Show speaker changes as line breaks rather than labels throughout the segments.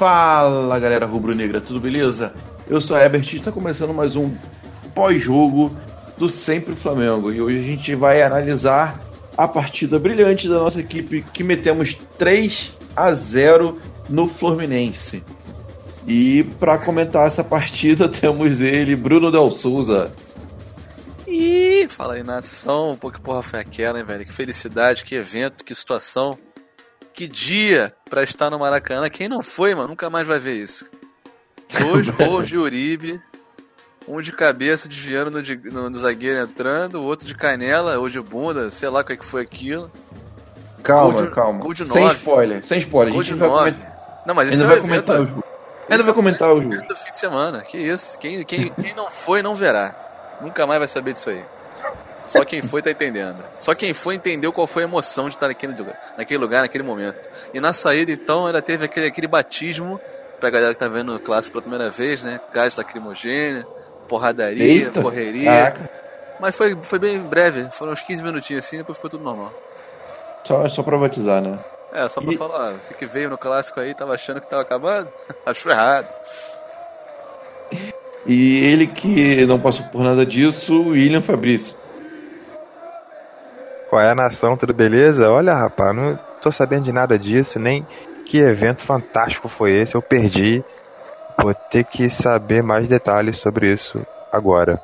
Fala galera rubro-negra, tudo beleza? Eu sou a Herbert e está começando mais um pós-jogo do Sempre Flamengo. E hoje a gente vai analisar a partida brilhante da nossa equipe que metemos 3 a 0 no Fluminense. E para comentar essa partida temos ele, Bruno Del Souza.
Ih, fala aí, nação. Pô, que porra foi aquela, hein, velho? Que felicidade, que evento, que situação. Que dia pra estar no Maracanã. Quem não foi, mano, nunca mais vai ver isso. Dois gols de Uribe. Um de cabeça desviando no, de, no, no, zagueiro entrando, o outro de canela ou de bunda, sei lá o que, é que foi aquilo.
Calma, de, calma. Gol de sem spoiler, sem spoiler.
Gol a gente vai comentar. Não, mas isso
Ainda é vai comentar os Ainda vai comentar o jogo.
do fim de semana. Que isso? Quem, quem, quem não foi não verá. Nunca mais vai saber disso aí. Só quem foi tá entendendo. Só quem foi entendeu qual foi a emoção de estar naquele lugar, naquele, lugar, naquele momento. E na saída, então, ela teve aquele, aquele batismo pra galera que tá vendo o clássico pela primeira vez, né? Gás lacrimogênea, porradaria, Eita. correria. Caraca. Mas foi, foi bem breve, foram uns 15 minutinhos assim, depois ficou tudo normal.
Só, só pra batizar, né?
É, só pra e... falar, você que veio no clássico aí, tava achando que tava acabado, achou errado.
E ele que não passou por nada disso, William Fabrício.
Qual é a nação, tudo beleza? Olha, rapaz, não tô sabendo de nada disso, nem que evento fantástico foi esse, eu perdi. Vou ter que saber mais detalhes sobre isso agora.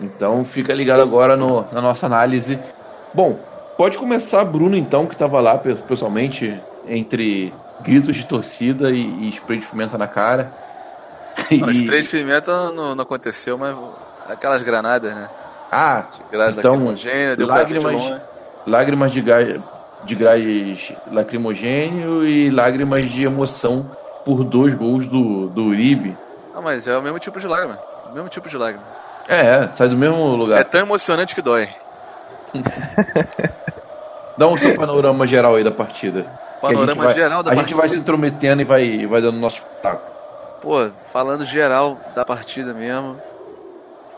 Então fica ligado agora no, na nossa análise. Bom, pode começar, Bruno, então, que estava lá pessoalmente, entre gritos de torcida e, e spray de pimenta na cara.
Não, e... spray de pimenta não, não aconteceu, mas aquelas granadas, né?
Ah, então, lágrimas, lágrimas de gás, de gás lacrimogênio e lágrimas de emoção por dois gols do, do Uribe.
Ah, mas é o mesmo tipo de lágrima. O mesmo tipo de lágrima.
É, sai do mesmo lugar.
É tão emocionante que dói.
Dá um panorama geral aí da partida.
Panorama
vai,
geral da
a
partida.
A gente vai se intrometendo e vai, vai dando nosso taco.
Pô, falando geral da partida mesmo,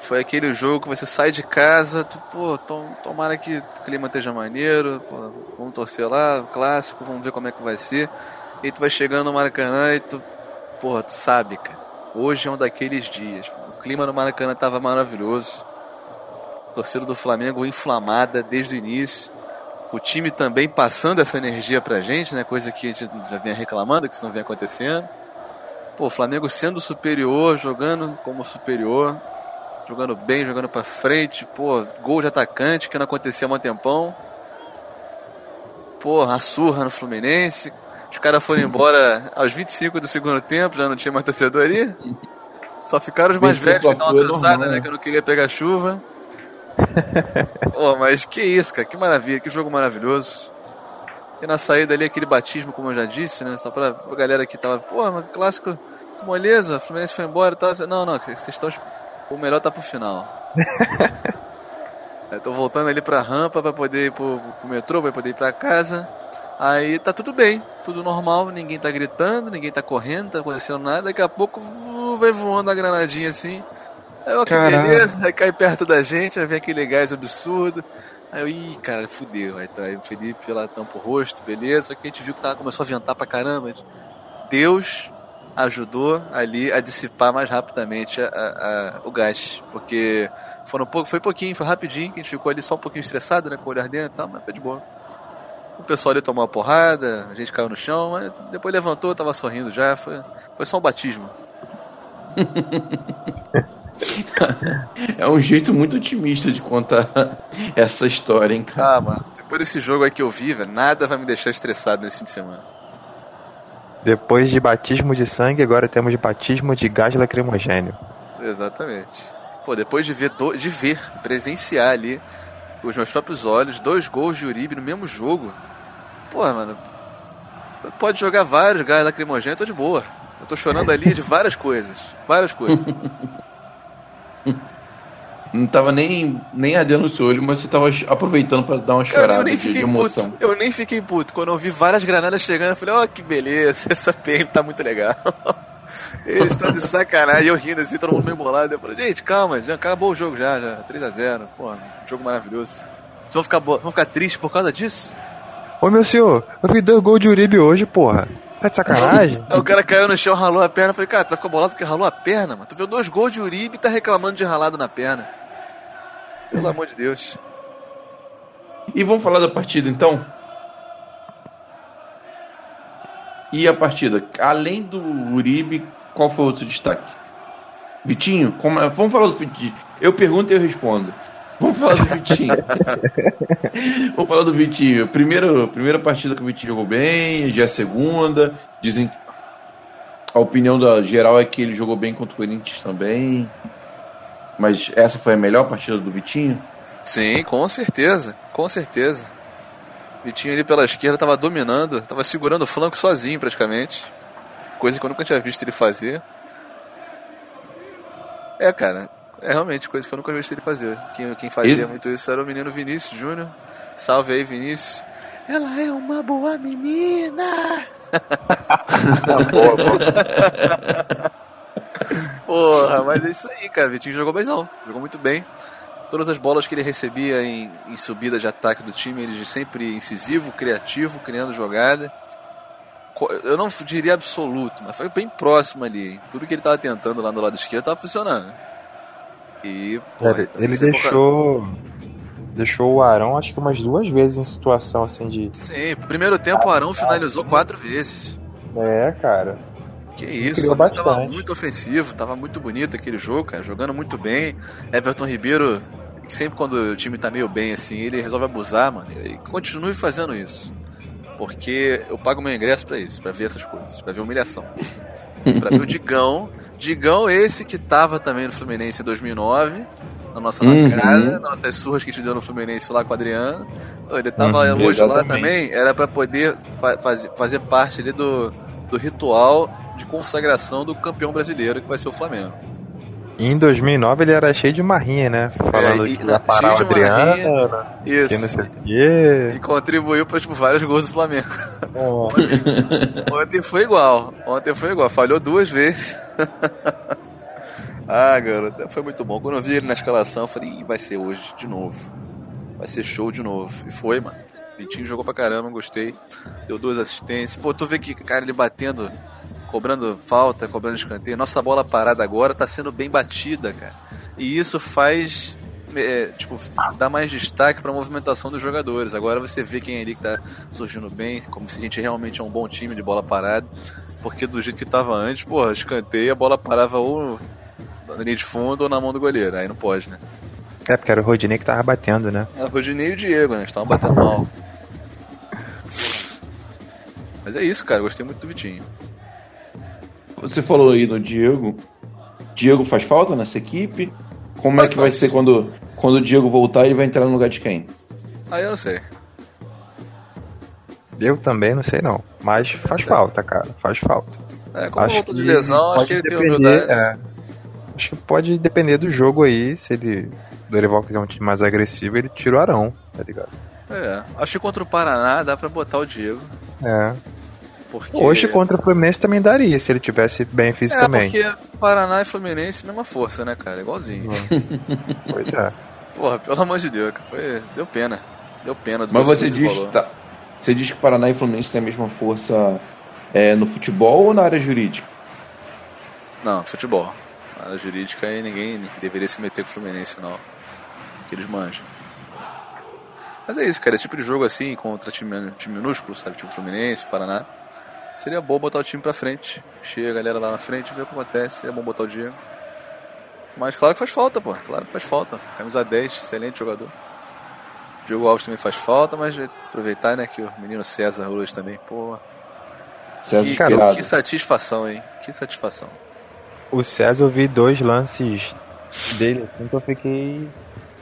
foi aquele jogo que você sai de casa, tu, pô, tom, tomara que o clima esteja maneiro, pô, vamos torcer lá, clássico, vamos ver como é que vai ser. E tu vai chegando no Maracanã e tu, pô, tu sabe, cara, hoje é um daqueles dias. O clima no Maracanã tava maravilhoso. Torcida do Flamengo inflamada desde o início. O time também passando essa energia pra gente, né? Coisa que a gente já vinha reclamando, que isso não vem acontecendo. Pô, o Flamengo sendo superior, jogando como superior jogando bem, jogando para frente, pô, gol de atacante que não acontecia há um tempão. Pô, a surra no Fluminense. Os caras foram embora aos 25 do segundo tempo, já não tinha mais torcedor ali. Só ficaram os mais velhos que dão uma cansada, né? Que eu não queria pegar chuva. Pô, mas que isso, cara, que maravilha, que jogo maravilhoso. E na saída ali aquele batismo, como eu já disse, né? Só pra, galera que tava, pô, mas clássico, moleza, o Fluminense foi embora e tal. Não, não, vocês estão o melhor tá pro final. Eu tô voltando ali pra rampa pra poder ir pro, pro metrô, pra poder ir pra casa. Aí tá tudo bem, tudo normal, ninguém tá gritando, ninguém tá correndo, tá acontecendo nada. Daqui a pouco vai voando a granadinha assim. Aí eu, que beleza, aí cai perto da gente, aí vem aquele gás absurdo. Aí eu, ih, cara, fudeu. Aí tá aí o Felipe lá tampa o rosto, beleza. Só que a gente viu que tava, começou a ventar pra caramba. Deus ajudou ali a dissipar mais rapidamente a, a, o gás, porque foram pouco, foi pouquinho, foi rapidinho, que a gente ficou ali só um pouquinho estressado, né, com o olho ardendo e tal, mas foi de boa. O pessoal ali tomou uma porrada, a gente caiu no chão, mas depois levantou, tava sorrindo já, foi, foi só um batismo.
é um jeito muito otimista de contar essa história, hein, cara.
Ah, mano, depois desse jogo aí que eu vi, velho, nada vai me deixar estressado nesse fim de semana.
Depois de batismo de sangue, agora temos batismo de gás lacrimogênio.
Exatamente. Pô, depois de ver, de ver, presenciar ali, com os meus próprios olhos, dois gols de Uribe no mesmo jogo. Pô, mano, pode jogar vários gás lacrimogênio, tô de boa. Eu tô chorando ali de várias coisas. Várias coisas.
Não tava nem, nem ardendo o seu olho, mas você tava aproveitando para dar uma chorada de, de, emoção.
Puto. Eu nem fiquei puto. Quando eu vi várias granadas chegando, eu falei, ó, oh, que beleza, essa PM tá muito legal. Eles estão de sacanagem, eu rindo assim, todo mundo meio bolado. Eu falei, gente, calma, já acabou o jogo já, já. 3x0. Pô, jogo maravilhoso. Vocês vão ficar, vão ficar tristes por causa disso?
Ô meu senhor, eu vi dois gols de Uribe hoje, porra. Tá de sacanagem?
Aí o cara caiu no chão, ralou a perna. Eu falei, cara, tu vai ficar bolado porque ralou a perna, mano? Tu viu dois gols de Uribe e tá reclamando de ralado na perna. Pelo amor de Deus.
E vamos falar da partida então? E a partida? Além do Uribe, qual foi o outro destaque? Vitinho? Como é? Vamos falar do Vitinho. Eu pergunto e eu respondo. Vamos falar do Vitinho. Vamos falar do Vitinho. Primeiro, primeira partida que o Vitinho jogou bem, já é segunda. Dizem a opinião da geral é que ele jogou bem contra o Corinthians também. Mas essa foi a melhor partida do Vitinho?
Sim, com certeza. Com certeza. Vitinho ali pela esquerda tava dominando, tava segurando o flanco sozinho praticamente. Coisa que eu nunca tinha visto ele fazer. É, cara, é realmente coisa que eu nunca vi ele fazer. Quem, quem fazia muito isso era o menino Vinícius Júnior. Salve aí, Vinícius. Ela é uma boa menina! boa, boa. Porra, mas é isso aí, cara. O Vitinho jogou bem não. Jogou muito bem. Todas as bolas que ele recebia em, em subida de ataque do time, ele sempre incisivo, criativo, criando jogada. Eu não diria absoluto, mas foi bem próximo ali. Tudo que ele estava tentando lá no lado esquerdo estava funcionando. E,
pô, ele, ele deixou. Deixou o Arão acho que umas duas vezes em situação assim de.
Sim, primeiro tempo o Arão finalizou quatro vezes.
É, cara.
Que isso, tava muito ofensivo, tava muito bonito aquele jogo, cara, jogando muito bem. Everton Ribeiro, sempre quando o time tá meio bem assim, ele resolve abusar, mano. E continue fazendo isso. Porque eu pago meu ingresso para isso, para ver essas coisas, para ver humilhação. pra ver o Digão Digão esse que tava também no Fluminense em 2009, na nossa uhum. nas nossas surras que a gente deu no Fluminense lá com o Adriano. Ele tava uhum, hoje lá também, era para poder fa fazer, fazer parte ali do, do ritual de consagração do campeão brasileiro que vai ser o Flamengo.
Em 2009 ele era cheio de marrinha, né? Falando é, e, que ia parar o Adriano,
isso. que não sei o quê. E contribuiu para tipo, vários gols do Flamengo. Oh. Ontem, ontem foi igual. Ontem foi igual. Falhou duas vezes. ah, garoto, foi muito bom. Quando eu vi ele na escalação, eu falei, vai ser hoje de novo. Vai ser show de novo. E foi, mano. Vitinho jogou pra caramba, gostei. Deu duas assistências. Pô, tu vê que, cara, ele batendo cobrando falta, cobrando escanteio. Nossa bola parada agora está sendo bem batida, cara. E isso faz é, tipo, dá mais destaque para a movimentação dos jogadores. Agora você vê quem é ali que tá surgindo bem, como se a gente realmente é um bom time de bola parada. Porque do jeito que estava antes, porra, escanteio, a bola parava ou na linha de fundo ou na mão do goleiro. Aí não pode, né?
É, porque era o Rodinei que tava batendo, né?
Era o Rodinei e o Diego, né? Estavam batendo mal. Mas é isso, cara. Gostei muito do Vitinho.
Você falou aí do Diego. Diego faz falta nessa equipe? Como é que vai ser quando, quando o Diego voltar e vai entrar no lugar de quem?
Aí eu não sei.
Eu também não sei não. Mas faz falta, cara. Faz falta.
É, como acho voltou de lesão, acho que ele depender, tem humildade. É,
acho que pode depender do jogo aí. Se ele. Do Dorival quiser um time mais agressivo, ele tira o Arão, tá ligado?
É, acho que contra o Paraná dá pra botar o Diego.
É. Porque... Hoje contra o Fluminense também daria, se ele tivesse bem fisicamente.
É, porque Paraná e Fluminense, mesma força, né, cara? Igualzinho.
pois é.
Porra, pelo amor de Deus, foi... deu pena. Deu pena.
Mas você diz, tá, você diz que Paraná e Fluminense têm a mesma força é, no futebol ou na área jurídica?
Não, futebol. Na área jurídica aí ninguém deveria se meter com o Fluminense, não. Que eles manjam. Mas é isso, cara. Esse tipo de jogo assim, contra time, time minúsculo, sabe? Tipo Fluminense, Paraná Seria bom botar o time pra frente. Chega a galera lá na frente, vê o que acontece. Seria bom botar o Diego. Mas claro que faz falta, pô. Claro que faz falta. Camisa 10, excelente jogador. Diogo Alves também faz falta, mas aproveitar, né, que o menino César hoje também, pô. César que, cara, que satisfação, hein? Que satisfação.
O César, eu vi dois lances dele, assim, que eu fiquei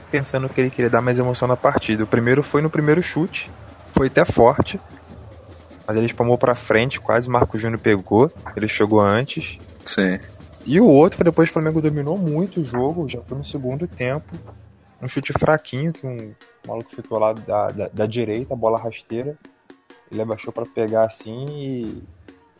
pensando que ele queria dar mais emoção na partida. O primeiro foi no primeiro chute, foi até forte mas ele espalmou pra frente, quase Marco Júnior pegou. Ele chegou antes.
Sim.
E o outro foi depois que o Flamengo dominou muito o jogo, já foi no segundo tempo. Um chute fraquinho, que um maluco chutou lá da, da, da direita, a bola rasteira. Ele abaixou para pegar assim e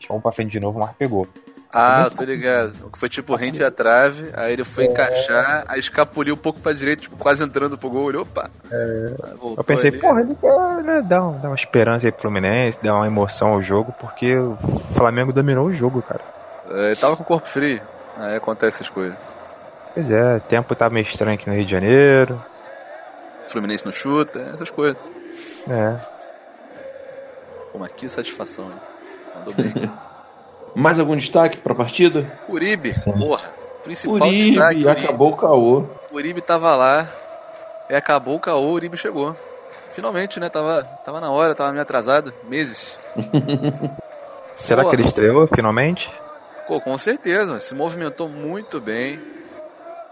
chamou pra frente de novo, mas pegou.
Ah, eu tô ligado. Foi tipo rende a trave, aí ele foi encaixar, aí escapuliu um pouco pra direita, tipo, quase entrando pro gol, opa.
É, eu pensei,
ali.
porra, ele quer né, dar, um- dar uma esperança aí pro Fluminense, dar uma emoção ao jogo, porque o Flamengo dominou o jogo, cara.
É, Ele tava com o corpo frio, aí acontece essas coisas.
Pois é, o tempo tá meio estranho aqui no Rio de Janeiro.
Fluminense não chuta, essas coisas.
É.
Mas que satisfação, hein? Mandou bem.
Mais algum destaque pra partida?
Uribe,
Sim.
porra. Principal
Uribe,
destaque, Uribe.
acabou o caô.
Uribe tava lá, e acabou o caô, o Uribe chegou. Finalmente, né? Tava, tava na hora, tava meio atrasado, meses.
Será que ele estreou finalmente?
Pô, com certeza, se movimentou muito bem.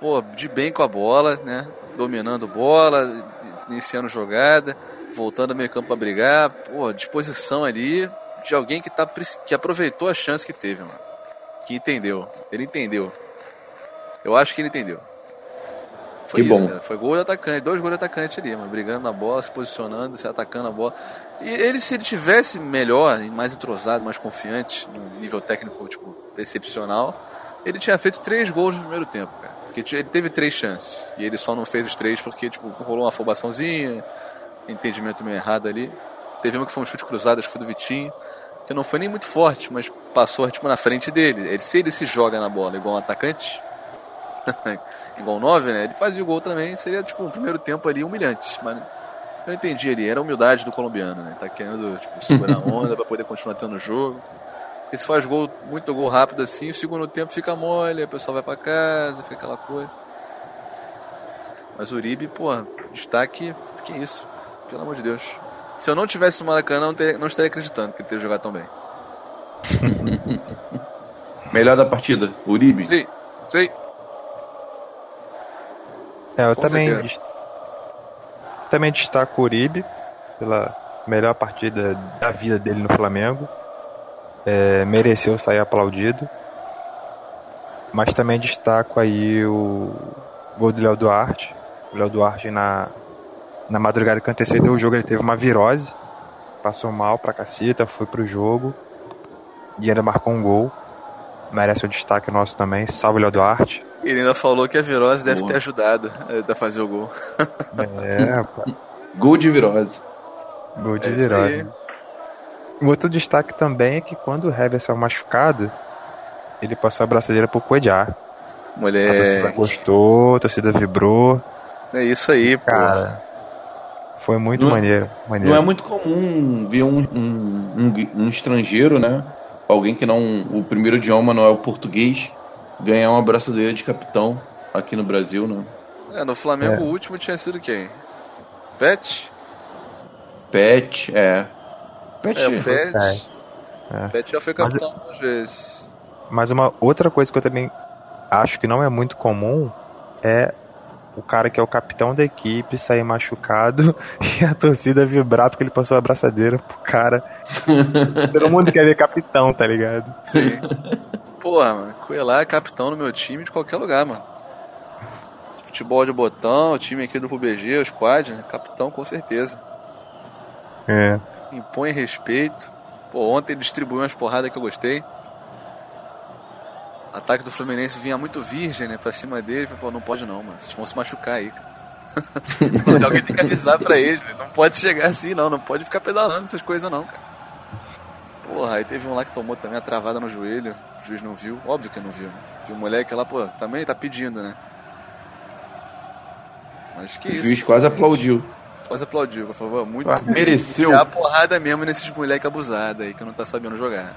Pô, de bem com a bola, né? Dominando bola, iniciando jogada, voltando ao meio campo pra brigar. Pô, disposição ali de alguém que, tá, que aproveitou a chance que teve, mano. Que entendeu. Ele entendeu. Eu acho que ele entendeu. Foi
Que
isso,
bom.
cara. Foi gol de atacante, dois gols de atacante ali, mano. Brigando na bola, se posicionando, se atacando a bola. E ele, se ele tivesse melhor, mais entrosado, mais confiante, no nível técnico, tipo, excepcional, ele tinha feito três gols no primeiro tempo, cara. Porque ele teve três chances. E ele só não fez os três porque, tipo, rolou uma afobaçãozinha, entendimento meio errado ali. Teve uma que foi um chute cruzado, acho que foi do Vitinho, que não foi nem muito forte, mas passou, tipo, na frente dele. Ele, se ele se joga na bola igual um atacante, igual um 9, né? Ele fazia o gol também, seria, tipo, um primeiro tempo ali humilhante. Mas eu entendi ali, era a humildade do colombiano, né? Tá querendo, tipo, segurar a onda pra poder continuar tendo o jogo. E se faz gol, muito gol rápido assim, o segundo tempo fica mole, o pessoal vai pra casa, fica aquela coisa. Mas o Uribe, pô, destaque, que isso, pelo amor de Deus. Se eu não tivesse no Maracanã, não, ter- não estaria acreditando que ele teria jogado tão bem.
Melhor da partida, Uribe.
Sim, sim.
É, eu
Com
também,
certeza.
também destaco o Uribe pela melhor partida da vida dele no Flamengo. É, mereceu sair aplaudido. Mas também destaco aí o gol do Léo Duarte. O Léo Duarte na, na madrugada que antecedeu o jogo ele teve uma virose. Passou mal pra caceta, foi pro jogo. E ainda marcou um gol. Merece o destaque nosso também. Salve Léo Duarte.
Ele ainda falou que a virose deve
Boa.
ter ajudado eh, a fazer o gol.
É, rapaz.
Gol de virose.
Gol de
É
virose. Um outro destaque também é que quando o Hever saiu machucado, ele passou a braçadeira pro Coediar. A torcida
Mulher,
gostou, a torcida vibrou.
é isso aí, pô.
Foi muito
Não-
maneiro. maneiro.
Não é muito comum ver um, um, um- um estrangeiro, né? Alguém que não. O primeiro idioma não é o português, ganhar uma braçadeira de capitão aqui no Brasil, né?
É, no Flamengo
É.
o último tinha sido quem? Pet?
Pet, é. Pet,
É, o Pet.
É.
Pet já foi
Mas-
capitão algumas vezes.
Mas uma outra coisa que eu também acho que não é muito comum é o cara que é o capitão da equipe sair machucado e a torcida vibrar porque ele passou a braçadeira pro cara. Todo mundo quer ver capitão, tá ligado?
Sim. Porra, mano, Coelho é capitão no meu time de qualquer lugar, mano. Futebol de botão, o time aqui do PUBG, o squad, né? capitão com certeza.
É.
Impõe respeito. Pô, ontem ele distribuiu umas porradas que eu gostei. Ataque do Fluminense vinha muito virgem, né, pra cima dele. Falei, Pô, não pode não, mano. Vocês vão se machucar aí, cara. Alguém tem que avisar pra eles, velho. Não pode chegar assim, não. Não pode ficar pedalando essas coisas, não, cara. Porra, aí teve um lá que tomou também a travada no joelho. O juiz não viu. Óbvio que não viu. Viu o moleque lá, pô, também tá pedindo, né? Mas que
o
isso.
juiz quase
gente.
aplaudiu.
Quase aplaudiu. Por favor, muito.
Ah, mereceu.
É a porrada mesmo nesses moleque abusado aí que não tá sabendo jogar.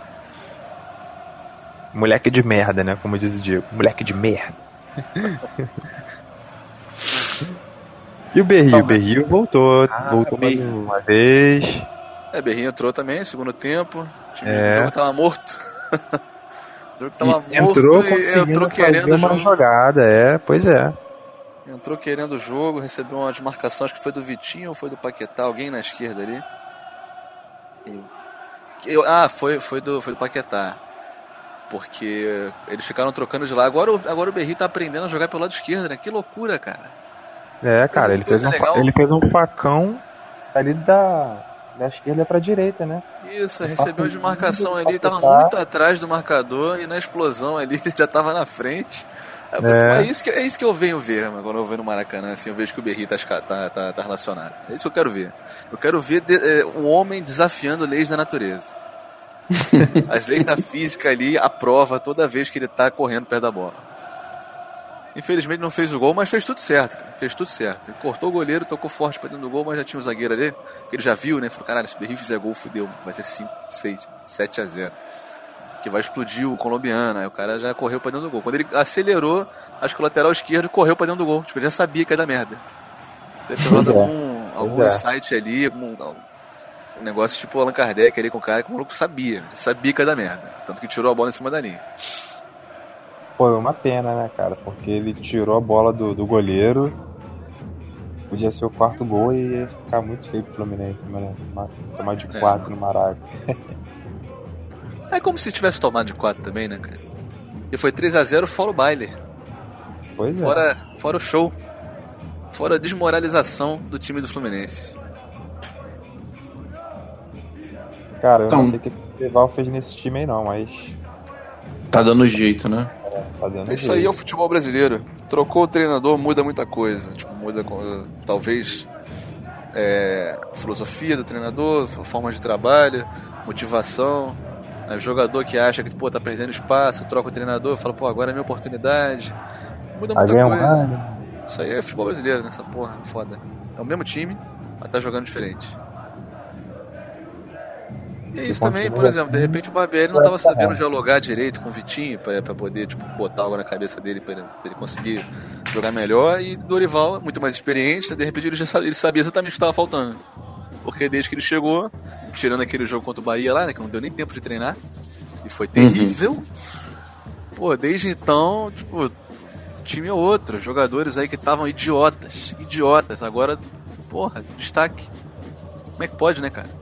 Moleque de merda, né? Como diz o Diego. Moleque de merda. e o Berrio? O Berrio voltou.
Ah,
voltou mais uma vez.
É, Berrinho entrou também, segundo tempo. O, time,
É.
o jogo tava morto. o jogo tava
E
morto
entrou
e entrou
fazer
querendo o
uma
jogo.
jogada. É, pois é.
Entrou querendo o jogo, recebeu uma desmarcação, acho que foi do Vitinho ou foi do Paquetá, alguém na esquerda ali. E- eu- ah, foi, foi, do, foi do Paquetá. Porque eles ficaram trocando de lá. Agora, o- agora o Berri tá aprendendo a jogar pelo lado esquerdo, né? Que loucura, cara.
É, cara, ele fez, um,
legal.
ele fez um facão ali da, da esquerda pra direita, né?
Isso, recebeu de marcação ali, tava muito atrás do marcador e na explosão ali ele já tava na frente. É, é. é, isso, que, é isso que eu venho ver, mano, quando eu venho no Maracanã, assim, eu vejo que o Berri tá, tá, tá, tá relacionado. É isso que eu quero ver. Eu quero ver de, é, o homem desafiando leis da natureza. As leis da física ali aprova toda vez que ele tá correndo perto da bola. Infelizmente não fez o gol, mas fez tudo certo, cara. Fez tudo certo. Ele cortou o goleiro, tocou forte pra dentro do gol, mas já tinha o zagueiro ali. Ele já viu, né? Falou, caralho, se o Berri fizer gol, fudeu. Vai ser 5, 6, 7 a 0 que vai explodir o colombiano. Aí o cara já correu pra dentro do gol. Quando ele acelerou, acho que o lateral esquerdo correu pra dentro do gol. Tipo, ele já sabia que ia dar merda. Deve ter é. algum, algum é. site ali, algum, um negócio tipo Allan Kardec ali com o cara que o maluco sabia. Sabia que ia dar merda. Tanto que tirou a bola em cima da linha.
Foi uma pena, né, cara? Porque ele tirou a bola do, do goleiro. Podia ser o quarto gol e ia ficar muito feio pro Fluminense, né? Tomar de é. quatro é. no Maraca.
É como se tivesse tomado de 4 também, né, cara? E foi 3 a 0 fora o baile.
Pois
é. Fora, fora o show. Fora a desmoralização do time do Fluminense.
Cara, eu então, não sei o que o Rival fez nesse time aí não, mas.
Tá dando jeito, né?
É, tá dando Isso jeito. aí é o futebol brasileiro. Trocou o treinador, muda muita coisa. Tipo, muda talvez é, filosofia do treinador, forma de trabalho, motivação. É, jogador que acha que pô, tá perdendo espaço, troca o treinador, fala, pô, agora é minha oportunidade. Muda muita Aí coisa. Um isso aí é futebol brasileiro, nessa porra, foda. É o mesmo time, mas tá jogando diferente. E é isso também, por exemplo, de repente o Barbieri não tava sabendo dialogar direito com o Vitinho pra poder, tipo, botar algo na cabeça dele pra ele, ele conseguir jogar melhor. E Dorival, muito mais experiente, de repente ele já sabia, ele sabia exatamente o que estava faltando. Porque desde que ele chegou, tirando aquele jogo contra o Bahia lá, né, que não deu nem tempo de treinar, e foi terrível. Uhum. Pô, desde então, tipo, time é outro, jogadores aí que estavam idiotas, idiotas, agora, porra, destaque. Como é que pode, né, cara?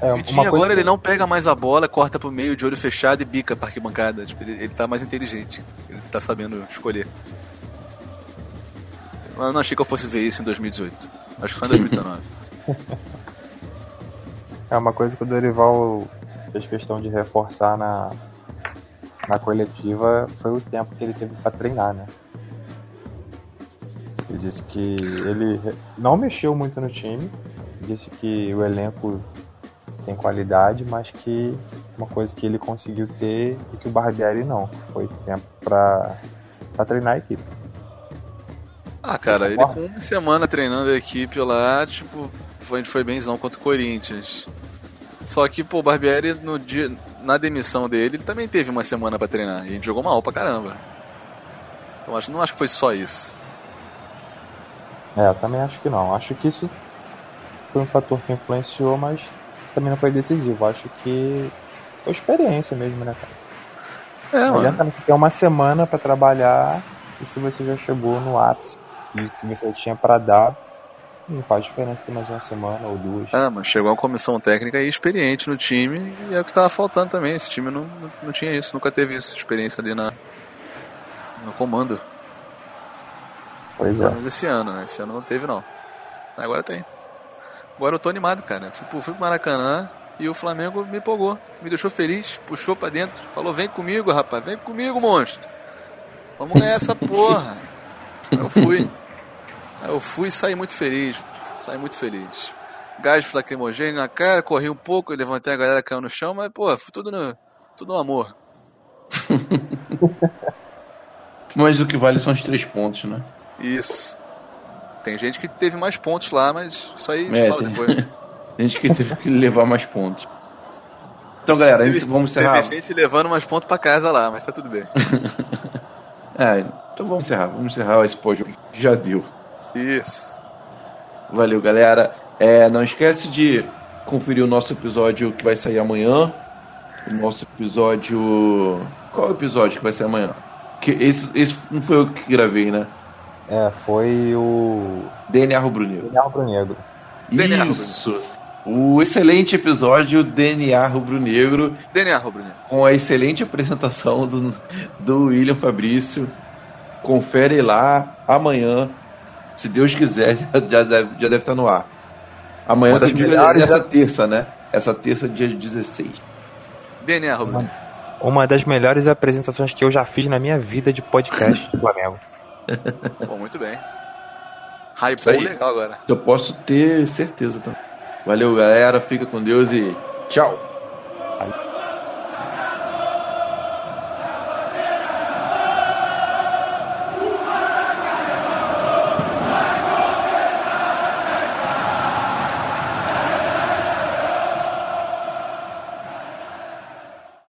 É, Vitinho agora ele não pega mais a bola, corta pro meio de olho fechado e bica pra arquibancada. Tipo, ele, ele tá mais inteligente. Ele tá sabendo escolher. Eu não achei que eu fosse ver isso em 2018. Acho que foi em 2019.
É uma coisa que o Dorival fez questão de reforçar na, na coletiva foi o tempo que ele teve para treinar, né? Ele disse que ele não mexeu muito no time, disse que o elenco tem qualidade, mas que uma coisa que ele conseguiu ter e que o Barbieri não, foi tempo para treinar a equipe.
Ah, cara, ele com uma semana treinando a equipe lá, tipo, foi, foi benzão contra o Corinthians. Só que, pô, o Barbieri, no dia, na demissão dele, ele também teve uma semana para treinar. E a gente jogou mal pra caramba. Então acho, não acho que foi só isso.
É, eu também acho que não. Acho que isso foi um fator que influenciou, mas também não foi decisivo. Acho que foi experiência mesmo, né, cara? É, não adianta você ter uma semana para trabalhar e se você já chegou no ápice e que você tinha para dar, não faz diferença ter mais uma semana ou duas.
Ah, mas chegou uma comissão técnica e experiente no time e é o que estava faltando também. Esse time não, não, não, tinha isso, nunca teve isso, experiência ali na, no comando.
Pois é.
Mas esse ano, né? Esse ano não teve não. Agora tem. Agora eu tô animado, cara. Tipo, fui pro Maracanã e o Flamengo me empolgou, me deixou feliz, puxou para dentro, falou: vem comigo, rapaz, vem comigo, monstro. Vamos ganhar essa porra. eu fui. Aí eu fui e saí muito feliz. Saí muito feliz. Gás lacrimogêneo na cara, corri um pouco, levantei a galera caiu no chão, mas, pô, foi tudo no, tudo no amor.
mas o que vale são os três pontos, né?
Isso. Tem gente que teve mais pontos lá, mas isso aí a gente é, fala tem... depois.
tem gente que teve que levar mais pontos. Então, galera, teve, vamos encerrar.
Tem gente levando mais pontos para casa lá, mas tá tudo bem.
é, então vamos encerrar. Vamos encerrar esse pós Já deu.
Isso.
Valeu, galera. É, não esquece de conferir o nosso episódio que vai sair amanhã. O nosso episódio. Qual é o episódio que vai sair amanhã? Que esse, esse não foi eu que gravei, né?
É, foi o.
DNA Rubro Negro.
DNA Rubro Negro.
Isso! O excelente episódio DNA Rubro Negro.
DNA Rubro Negro.
Com a excelente apresentação do, do William Fabrício. Confere lá amanhã se Deus quiser, já deve, já deve estar no ar. Amanhã
Uma das melhores
essa
é-
terça, né? Essa terça, dia 16.
DNA, Rubro.
Uma das melhores apresentações que eu já fiz na minha vida de podcast do Flamengo.
Pô, muito bem. Hypou legal agora.
Eu posso ter certeza também. Valeu, galera. Fica com Deus e tchau.